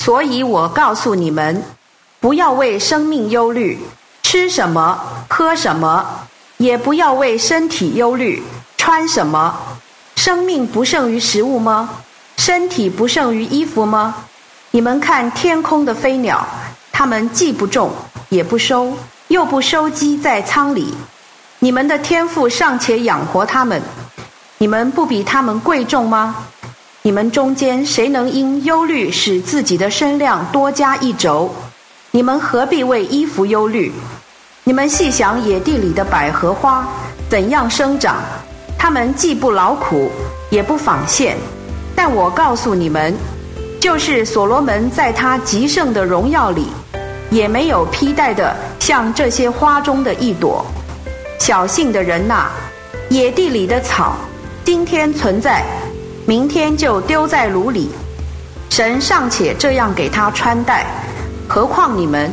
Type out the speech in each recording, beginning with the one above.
所以我告诉你们，不要为生命忧虑，吃什么，喝什么；也不要为身体忧虑，穿什么。生命不胜于食物吗？身体不胜于衣服吗？你们看天空的飞鸟，它们既不种，也不收，又不收积在仓里。你们的天赋尚且养活它们，你们不比它们贵重吗？你们中间谁能因忧虑使自己的身量多加一轴？你们何必为衣服忧虑？你们细想野地里的百合花怎样生长，它们既不劳苦，也不纺线。但我告诉你们，就是所罗门在他极盛的荣耀里，也没有披戴的像这些花中的一朵。小幸的人呐，野地里的草，今天存在。明天就丢在炉里，神尚且这样给他穿戴，何况你们？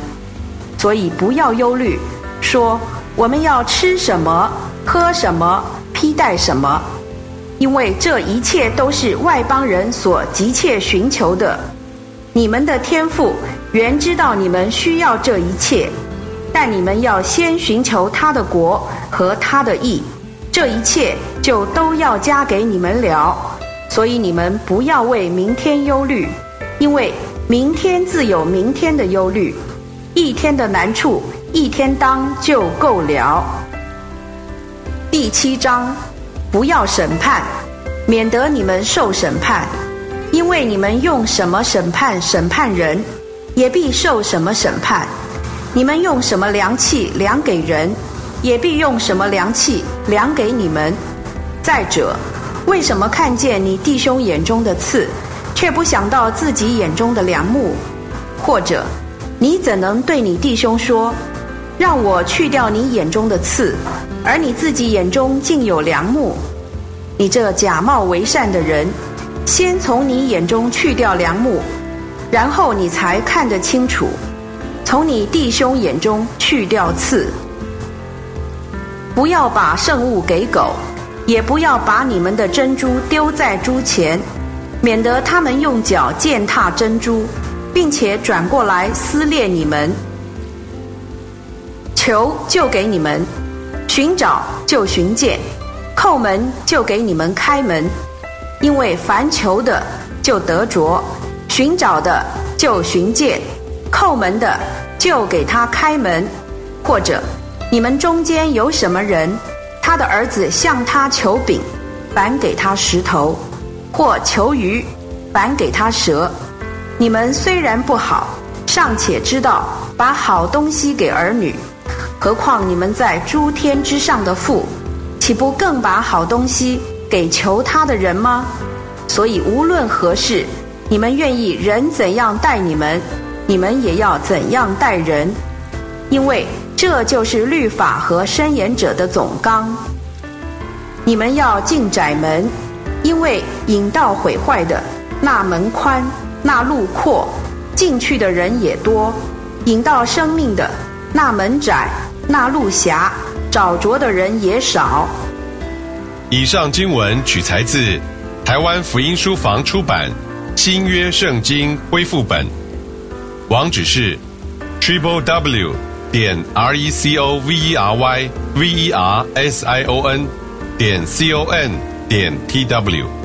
所以不要忧虑，说我们要吃什么、喝什么、披戴什么，因为这一切都是外邦人所急切寻求的。你们的天赋原知道你们需要这一切，但你们要先寻求他的国和他的义，这一切就都要加给你们了。所以你们不要为明天忧虑，因为明天自有明天的忧虑，一天的难处一天当就够了。第七章，不要审判，免得你们受审判，因为你们用什么审判审判人，也必受什么审判；你们用什么量器量给人，也必用什么量器量给你们。再者。为什么看见你弟兄眼中的刺，却不想到自己眼中的梁木？或者，你怎能对你弟兄说：“让我去掉你眼中的刺，而你自己眼中竟有梁木？”你这假冒为善的人，先从你眼中去掉梁木，然后你才看得清楚。从你弟兄眼中去掉刺，不要把圣物给狗。也不要把你们的珍珠丢在猪前，免得他们用脚践踏珍珠，并且转过来撕裂你们。求就给你们，寻找就寻见，叩门就给你们开门。因为凡求的就得着，寻找的就寻见，叩门的就给他开门。或者，你们中间有什么人？他的儿子向他求饼，反给他石头；或求鱼，反给他蛇。你们虽然不好，尚且知道把好东西给儿女，何况你们在诸天之上的父，岂不更把好东西给求他的人吗？所以无论何事，你们愿意人怎样待你们，你们也要怎样待人，因为。这就是律法和申言者的总纲。你们要进窄门，因为引道毁坏的那门宽，那路阔，进去的人也多；引到生命的那门窄，那路狭，找着的人也少。以上经文取材自台湾福音书房出版《新约圣经恢复本》，网址是 triple w。点 r e c o v e r y v e r s i o n 点 c o n 点 t w